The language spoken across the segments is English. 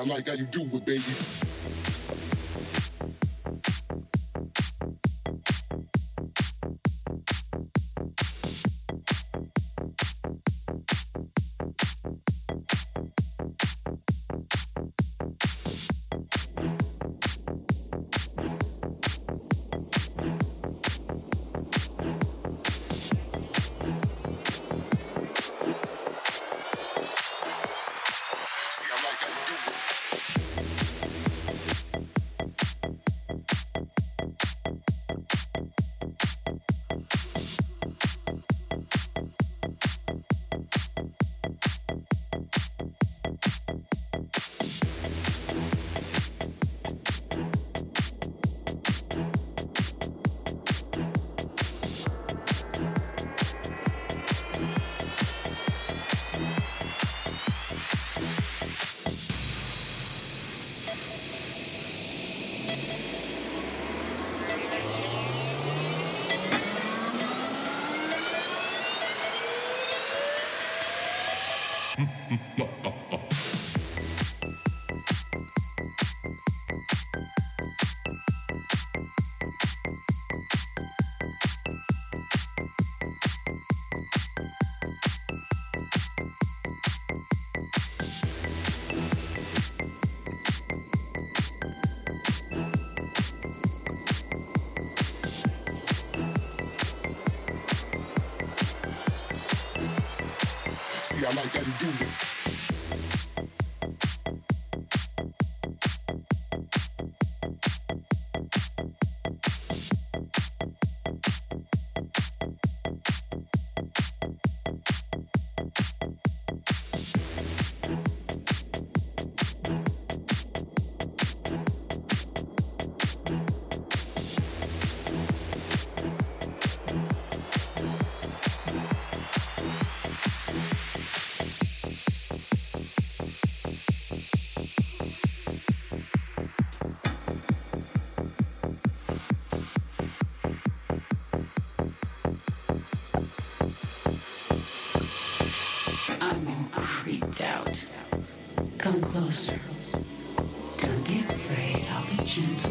I like how you do it, baby. Creeped out. Come closer. Don't be afraid. I'll be gentle.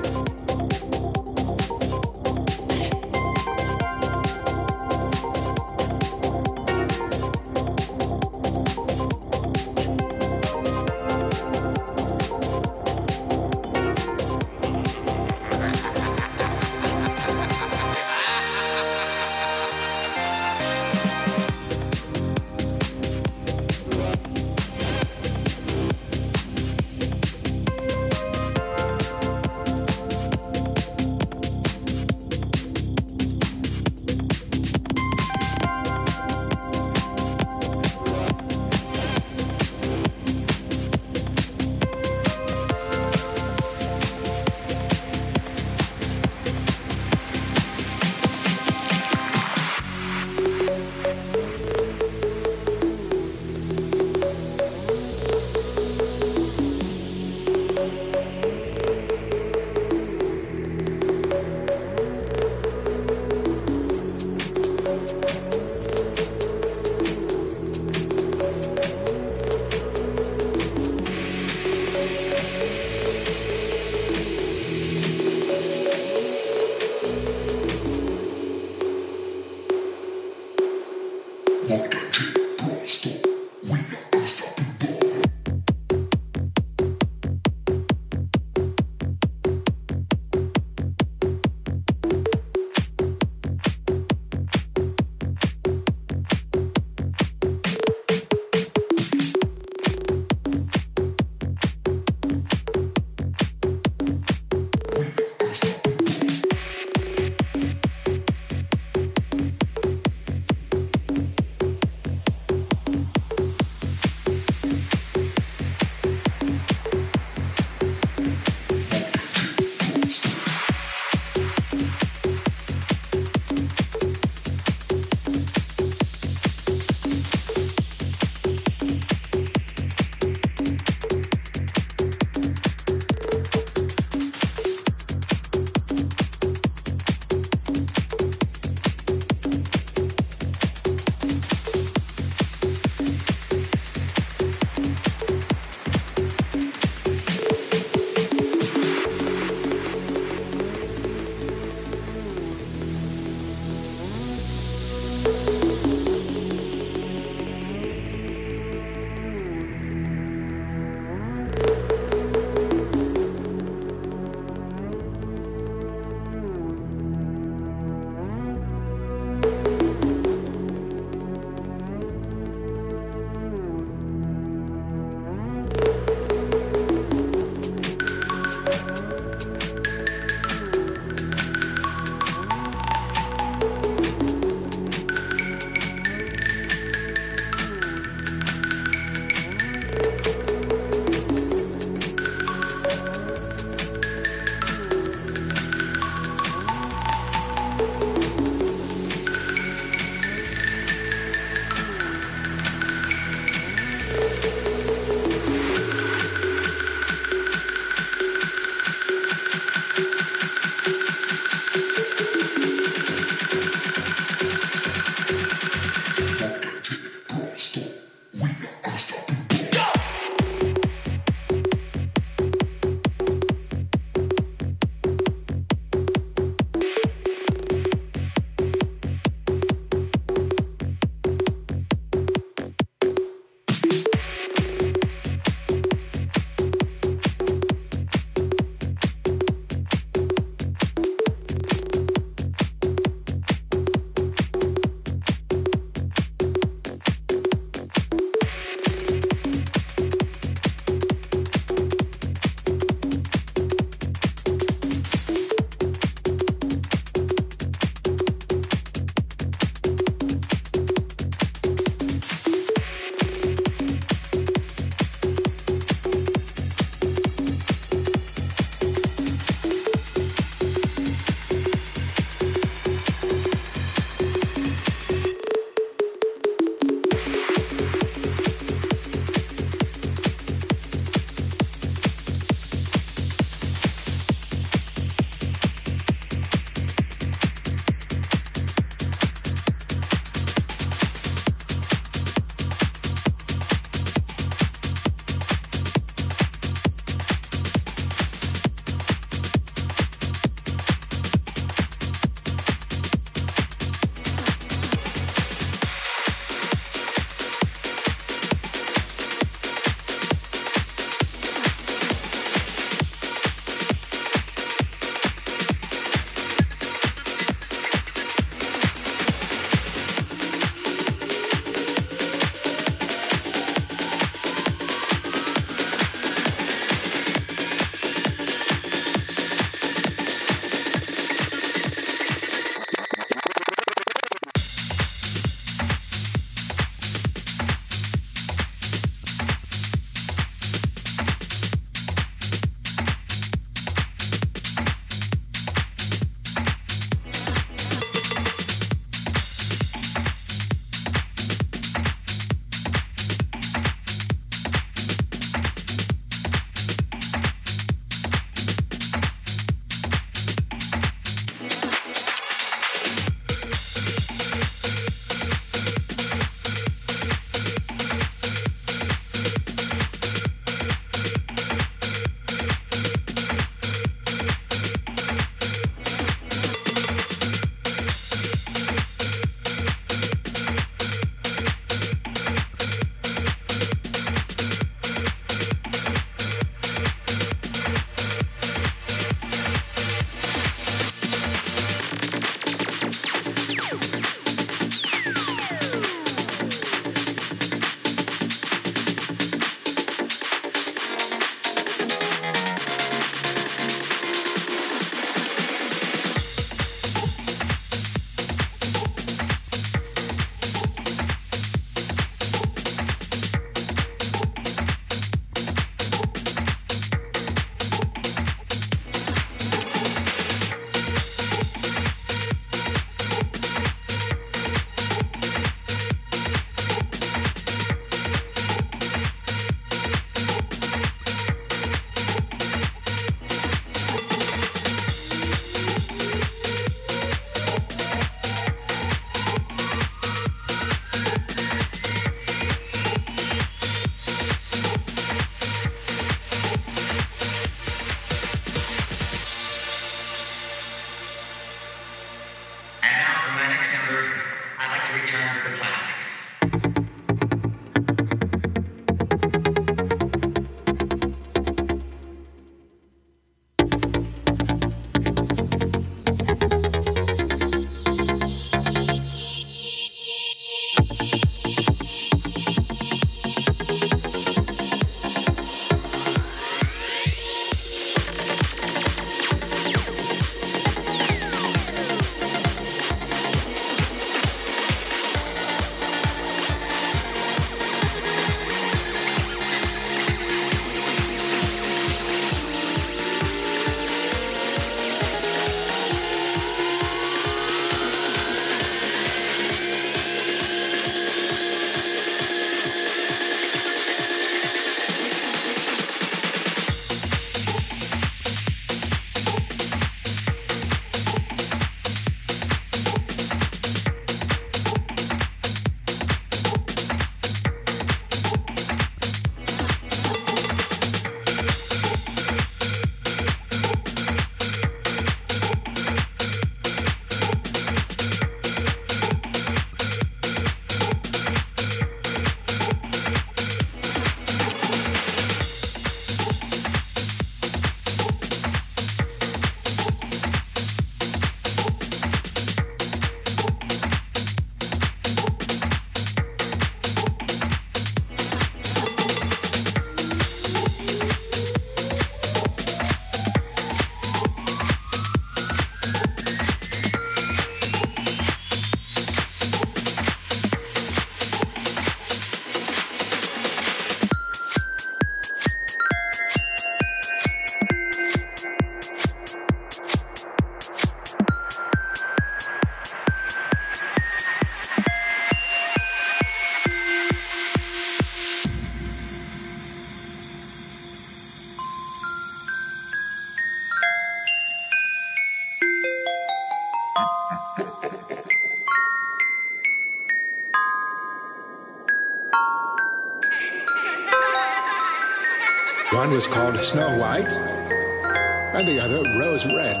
One was called Snow White, and the other Rose Red.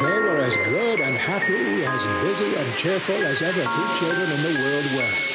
They were as good and happy, as busy and cheerful as ever two children in the world were.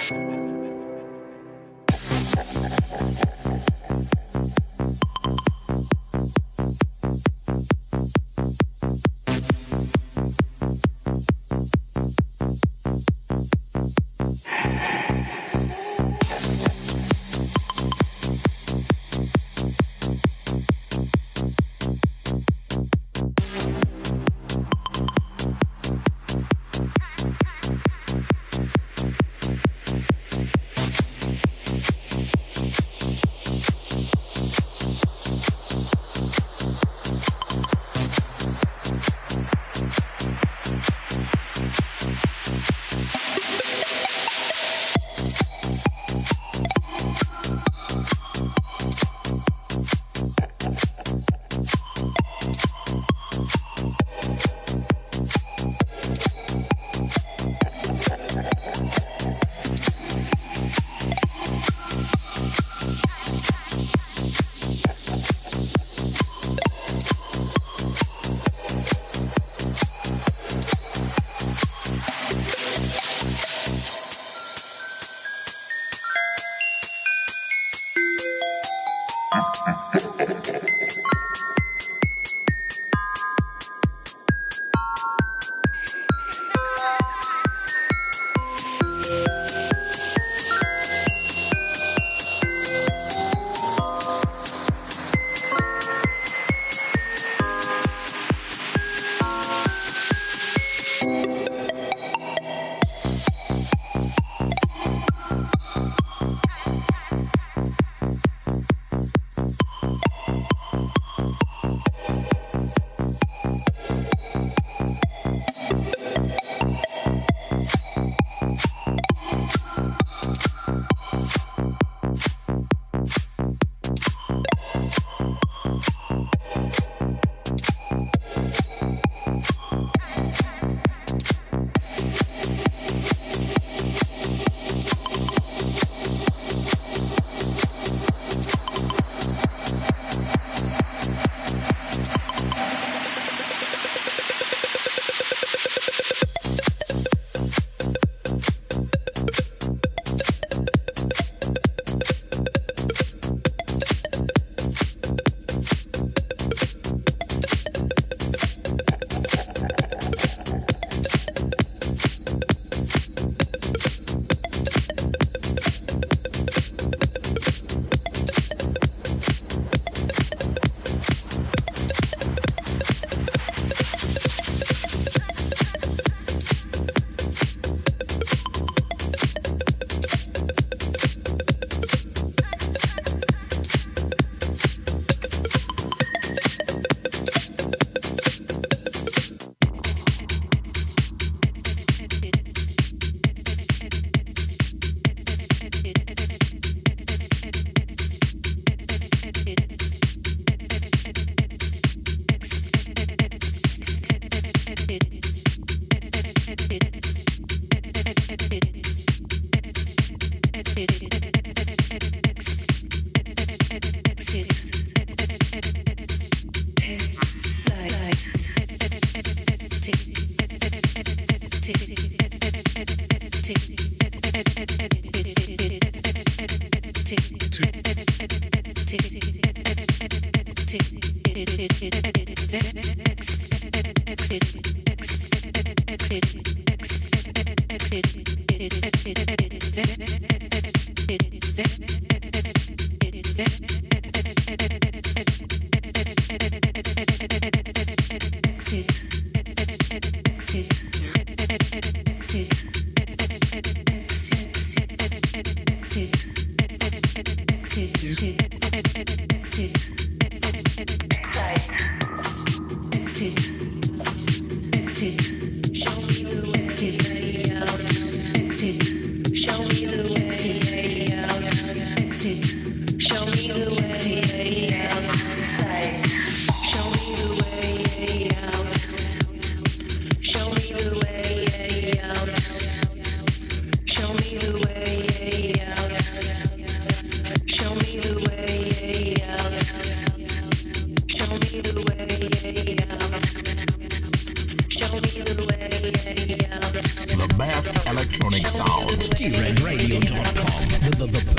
TRedRadio.com with the, the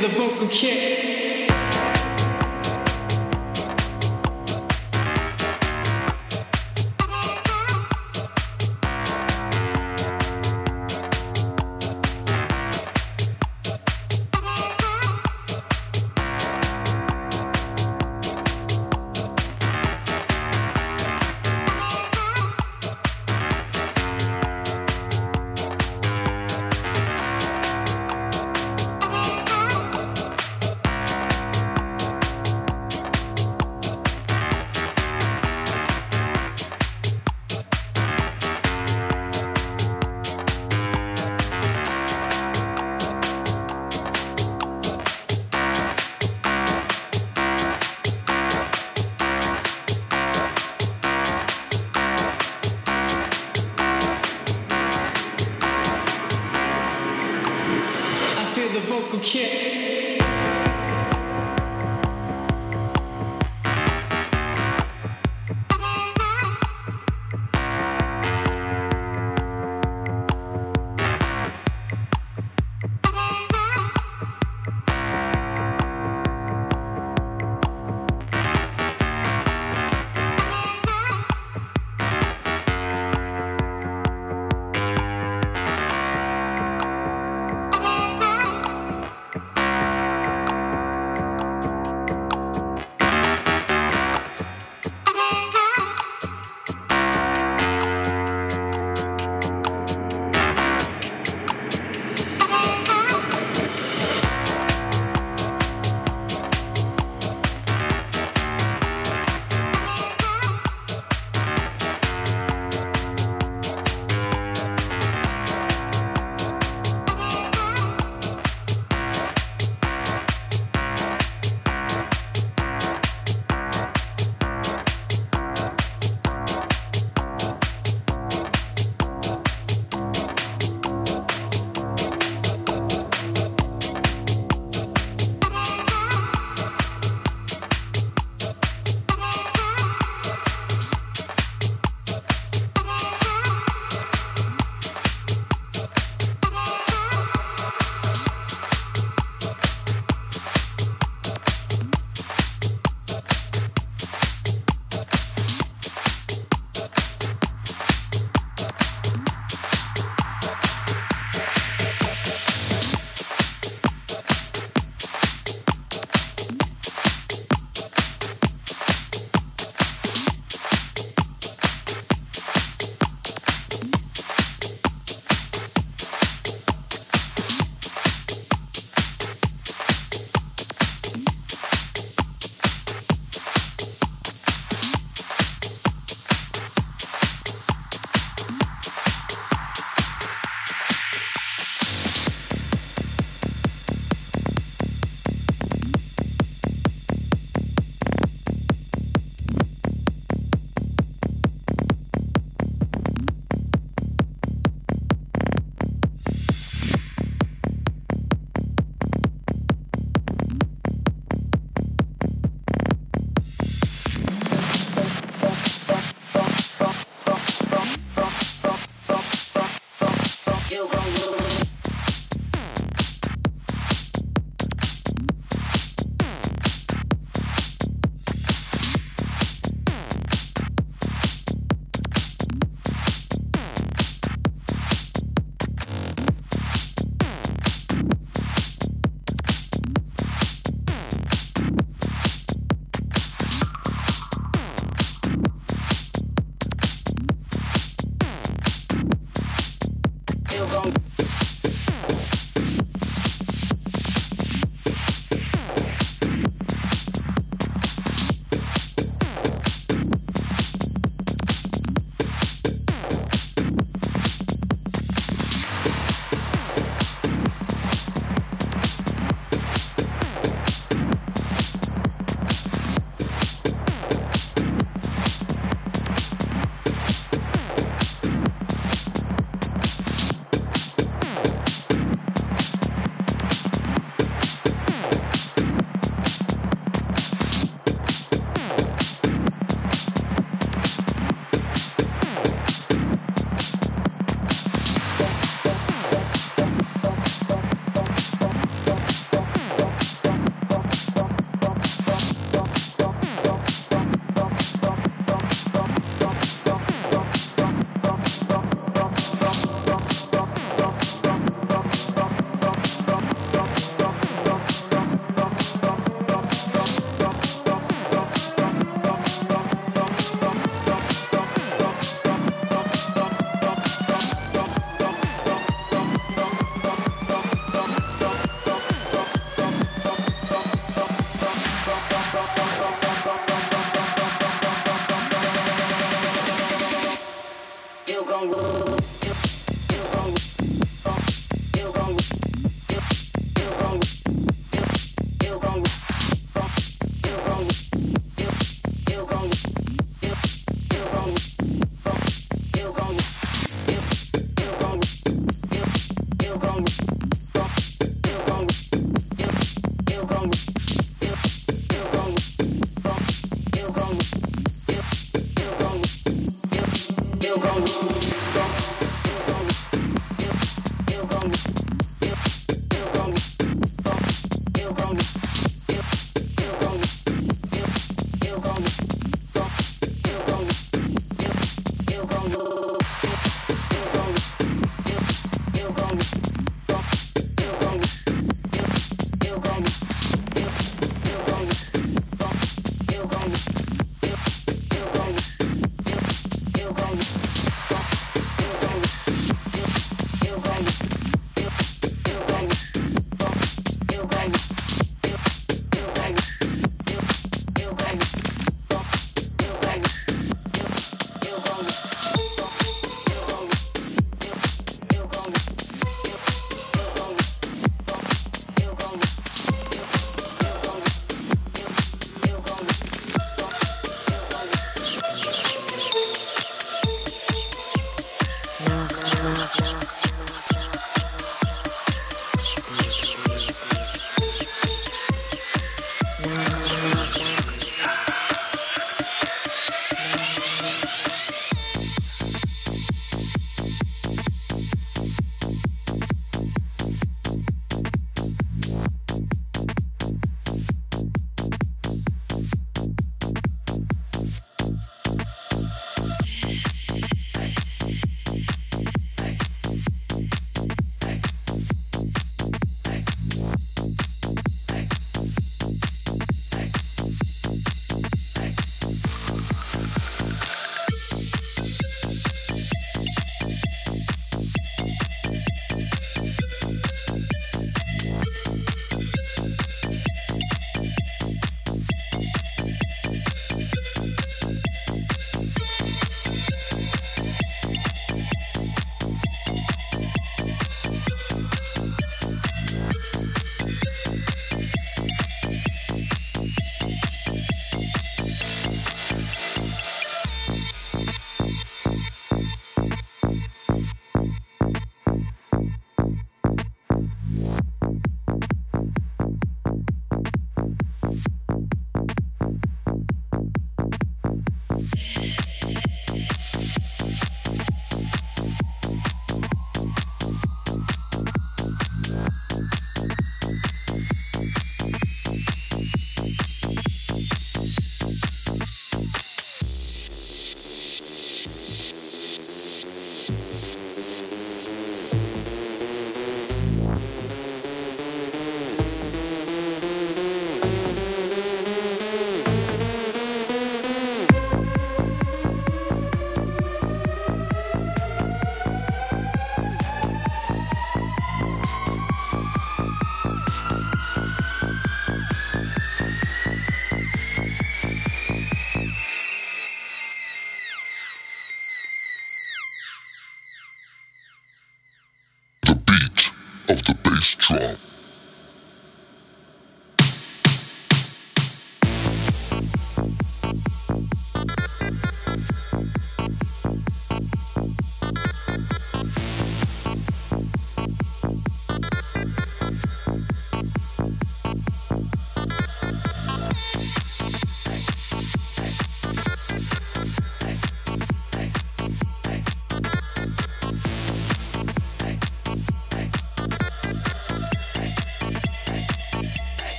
The vocal kick.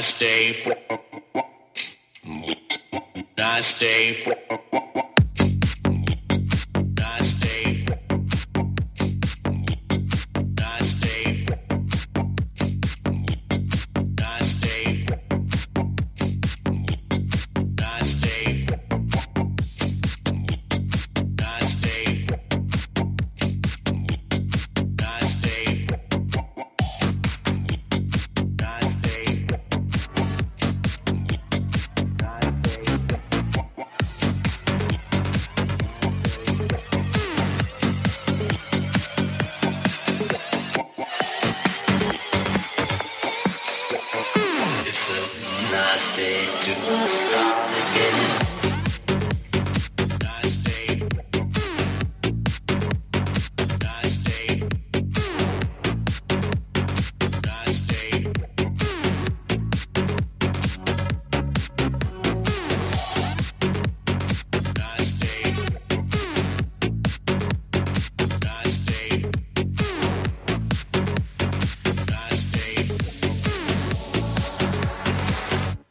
Stay. I stay.